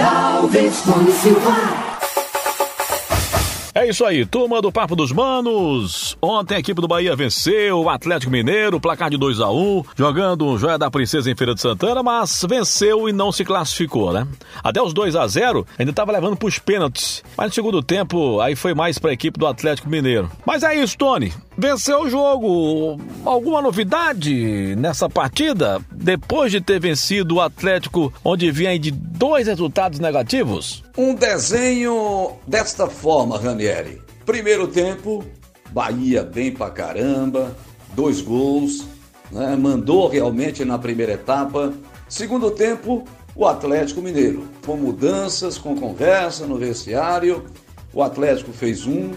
Alves, Silva. É isso aí, turma do Papo dos Manos. Ontem a equipe do Bahia venceu o Atlético Mineiro, placar de 2 a 1 jogando o Joia da Princesa em Feira de Santana, mas venceu e não se classificou, né? Até os 2 a 0 ainda estava levando para os pênaltis, mas no segundo tempo aí foi mais para a equipe do Atlético Mineiro. Mas é isso, Tony. Venceu o jogo. Alguma novidade nessa partida? Depois de ter vencido o Atlético, onde vinha de dois resultados negativos? Um desenho desta forma, Ranieri. Primeiro tempo, Bahia bem pra caramba, dois gols, né? mandou realmente na primeira etapa. Segundo tempo, o Atlético Mineiro, com mudanças, com conversa no vestiário. O Atlético fez um,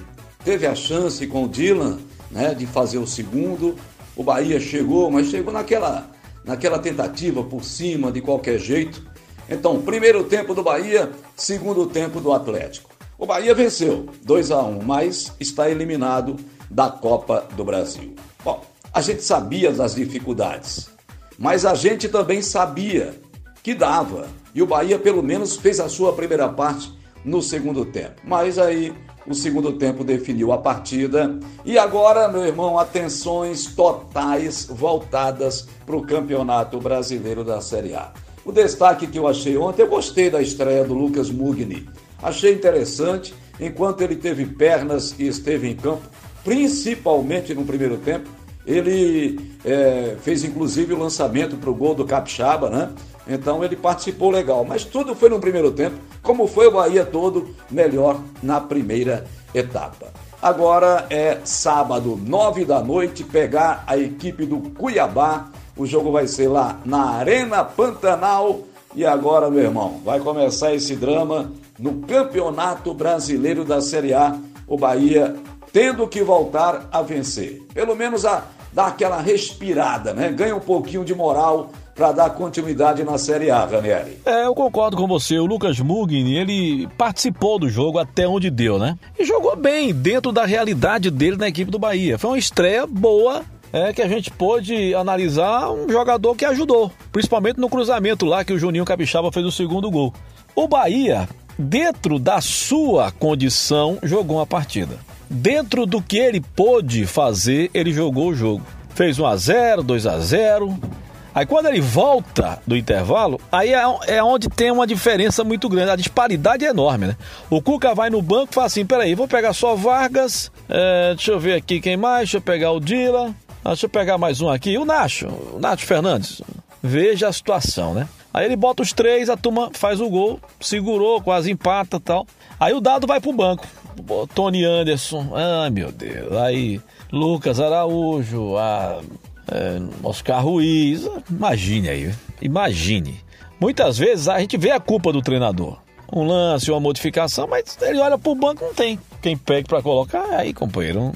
teve a chance com o Dylan né, de fazer o segundo. O Bahia chegou, mas chegou naquela, naquela tentativa por cima, de qualquer jeito. Então, primeiro tempo do Bahia, segundo tempo do Atlético. O Bahia venceu 2 a 1, mas está eliminado da Copa do Brasil. Bom, a gente sabia das dificuldades, mas a gente também sabia que dava. E o Bahia pelo menos fez a sua primeira parte no segundo tempo. Mas aí o segundo tempo definiu a partida. E agora, meu irmão, atenções totais voltadas para o Campeonato Brasileiro da Série A. O destaque que eu achei ontem, eu gostei da estreia do Lucas Mugni. Achei interessante, enquanto ele teve pernas e esteve em campo, principalmente no primeiro tempo. Ele é, fez inclusive o lançamento para o gol do Capixaba, né? Então ele participou legal. Mas tudo foi no primeiro tempo, como foi o Bahia todo, melhor na primeira etapa. Agora é sábado, nove da noite, pegar a equipe do Cuiabá o jogo vai ser lá na Arena Pantanal. E agora, meu irmão, vai começar esse drama no Campeonato Brasileiro da Série A. O Bahia tendo que voltar a vencer. Pelo menos a dar aquela respirada, né? Ganha um pouquinho de moral para dar continuidade na Série A, Ranieri. É, eu concordo com você. O Lucas Mugni, ele participou do jogo até onde deu, né? E jogou bem dentro da realidade dele na equipe do Bahia. Foi uma estreia boa é que a gente pôde analisar um jogador que ajudou, principalmente no cruzamento lá que o Juninho Capixaba fez o segundo gol. O Bahia, dentro da sua condição, jogou uma partida. Dentro do que ele pôde fazer, ele jogou o jogo. Fez 1 a 0, 2 a 0. Aí quando ele volta do intervalo, aí é, é onde tem uma diferença muito grande. A disparidade é enorme, né? O Cuca vai no banco e fala assim: peraí, vou pegar só Vargas, é, deixa eu ver aqui quem mais, deixa eu pegar o Dila, ah, deixa eu pegar mais um aqui. O Nacho, o Nacho Fernandes. Veja a situação, né? Aí ele bota os três, a turma faz o gol, segurou, quase empata tal. Aí o dado vai pro banco. Tony Anderson, ah meu Deus. Aí Lucas Araújo, a, é, Oscar Ruiz. Imagine aí, imagine. Muitas vezes a gente vê a culpa do treinador. Um lance, uma modificação, mas ele olha pro banco não tem. Quem pega para colocar, aí companheiro,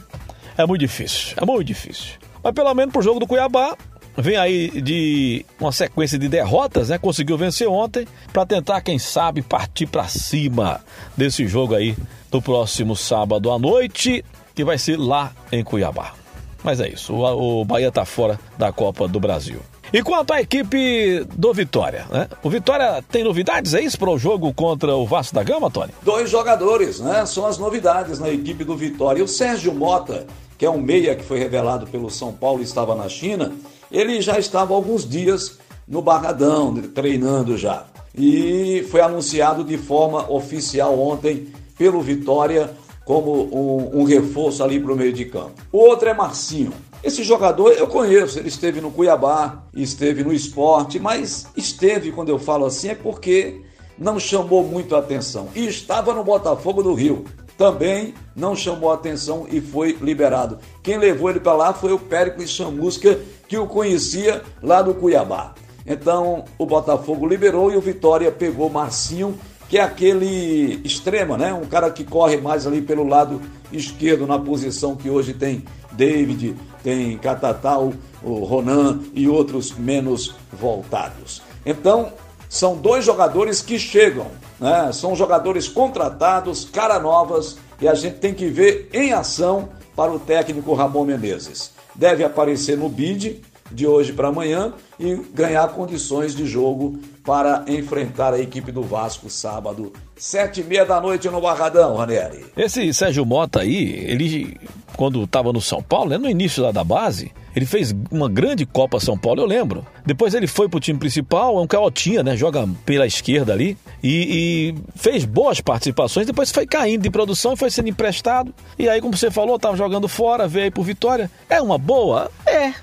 é muito difícil, é muito difícil. Mas pelo menos pro jogo do Cuiabá, vem aí de uma sequência de derrotas, né? Conseguiu vencer ontem para tentar, quem sabe, partir para cima desse jogo aí do próximo sábado à noite, que vai ser lá em Cuiabá. Mas é isso, o, Bahia tá fora da Copa do Brasil. E quanto à equipe do Vitória, né? O Vitória tem novidades, é isso, para o jogo contra o Vasco da Gama, Tony? Dois jogadores, né? São as novidades na equipe do Vitória. O Sérgio Mota, que é um meia que foi revelado pelo São Paulo e estava na China, ele já estava há alguns dias no Barradão, treinando já. E foi anunciado de forma oficial ontem pelo Vitória como um, um reforço ali para o meio de campo. O outro é Marcinho. Esse jogador eu conheço, ele esteve no Cuiabá, esteve no esporte, mas esteve, quando eu falo assim, é porque não chamou muito a atenção. E estava no Botafogo do Rio também não chamou atenção e foi liberado. Quem levou ele para lá foi o Péricles Chamusca, que o conhecia lá do Cuiabá. Então o Botafogo liberou e o Vitória pegou Marcinho, que é aquele extrema, né? Um cara que corre mais ali pelo lado esquerdo, na posição que hoje tem David, tem Catatal, o Ronan e outros menos voltados. Então, são dois jogadores que chegam né? São jogadores contratados, cara novas, e a gente tem que ver em ação para o técnico Ramon Menezes. Deve aparecer no BID, de hoje para amanhã e ganhar condições de jogo para enfrentar a equipe do Vasco sábado, sete e meia da noite no Barradão, Ranieri. Esse Sérgio Mota aí, ele, quando estava no São Paulo, né, no início lá da base, ele fez uma grande Copa São Paulo, eu lembro. Depois ele foi pro time principal, é um caotinha, né? Joga pela esquerda ali. E, e, fez boas participações, depois foi caindo de produção e foi sendo emprestado. E aí, como você falou, tava jogando fora, veio aí por Vitória. É uma boa? É.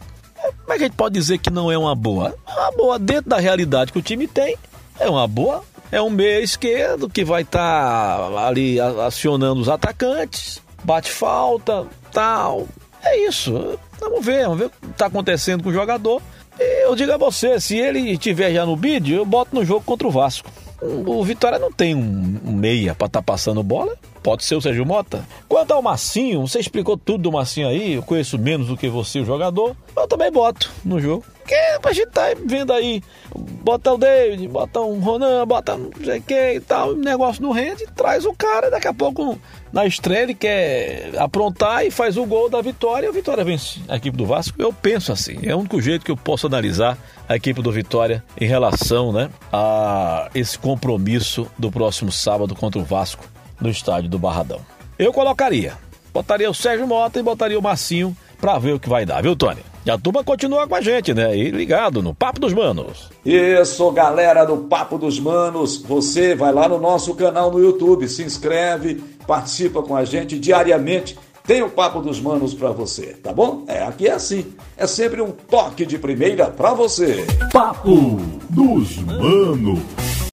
Como é que a gente pode dizer que não é uma boa? É uma boa dentro da realidade que o time tem. É uma boa. É um meia esquerdo que vai estar tá ali acionando os atacantes, bate falta, tal. É isso. Vamos ver, vamos ver o que está acontecendo com o jogador. Eu digo a você, se ele estiver já no bid, eu boto no jogo contra o Vasco. O Vitória não tem um, meia para estar tá passando bola. Pode ser o Sérgio Mota. Quanto ao Massinho, você explicou tudo do Massinho aí. Eu conheço menos do que você, o jogador. Eu também boto no jogo. Porque a gente tá vendo aí, bota o David, bota um Ronan, bota não sei quem e tal, o negócio não rende, traz o cara, daqui a pouco na estreia ele quer aprontar e faz o gol da vitória e a Vitória vence a equipe do Vasco. Eu penso assim, é o único jeito que eu posso analisar a equipe do Vitória em relação né, a esse compromisso do próximo sábado contra o Vasco no estádio do Barradão. Eu colocaria, botaria o Sérgio Mota e botaria o Massinho para ver o que vai dar, viu, Tony? E a turma continua com a gente, né? E ligado no Papo dos Manos. Isso, galera do Papo dos Manos. Você vai lá no nosso canal no YouTube, se inscreve, participa com a gente diariamente. Tem o Papo dos Manos para você, tá bom? É, aqui é assim. É sempre um toque de primeira para você. Papo dos Manos.